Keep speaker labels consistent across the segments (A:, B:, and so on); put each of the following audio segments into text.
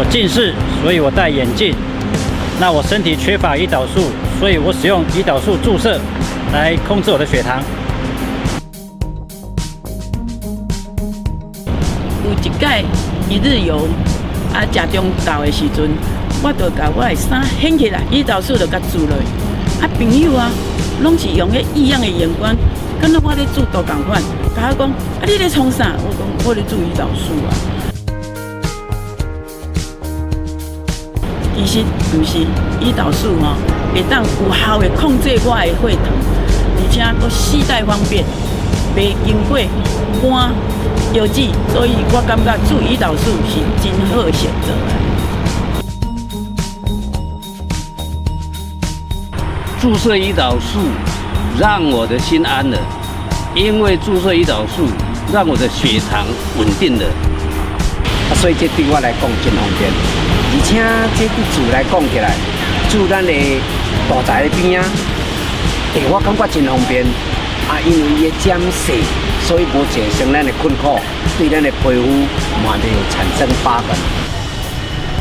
A: 我近视，所以我戴眼镜。那我身体缺乏胰岛素，所以我使用胰岛素注射来控制我的血糖。
B: 有一届一日游啊，食中昼的时阵，我就把我的衫掀起来，胰岛素就甲注落。啊，朋友啊，拢是用迄异样的眼光，敢若我咧注毒共款，甲我讲啊，你咧创啥？我讲我咧注胰岛素啊。实不是胰岛素吼，会当有效的控制我的血糖，而且佫携带方便，袂经过肝药剂，所以我感觉注胰岛素是真好的选择。
C: 注射胰岛素让我的心安了，因为注射胰岛素让我的血糖稳定了，
D: 所以这对我来讲真方便。而且这对厝来讲起来，住咱的大宅的边啊，诶，我感觉真方便。啊，因为伊减细，所以无造成咱的困苦，对咱的皮肤嘛没有产生疤痕。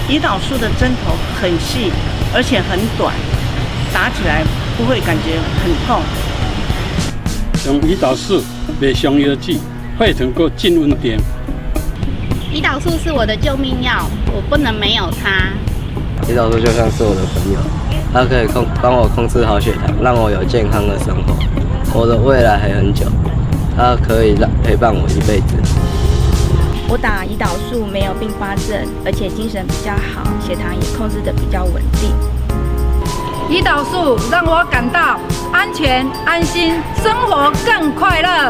E: 胰岛素的针头很细，而且很短，打起来不会感觉很痛。
F: 用胰岛素袂上药剂，血糖够真稳定。
G: 胰岛素是我的救命药，我不能没有它。
H: 胰岛素就像是我的朋友，它可以控帮我控制好血糖，让我有健康的生活。我的未来还很久，它可以让陪伴我一辈子。
I: 我打胰岛素没有并发症，而且精神比较好，血糖也控制的比较稳定。
J: 胰岛素让我感到安全、安心，生活更快乐。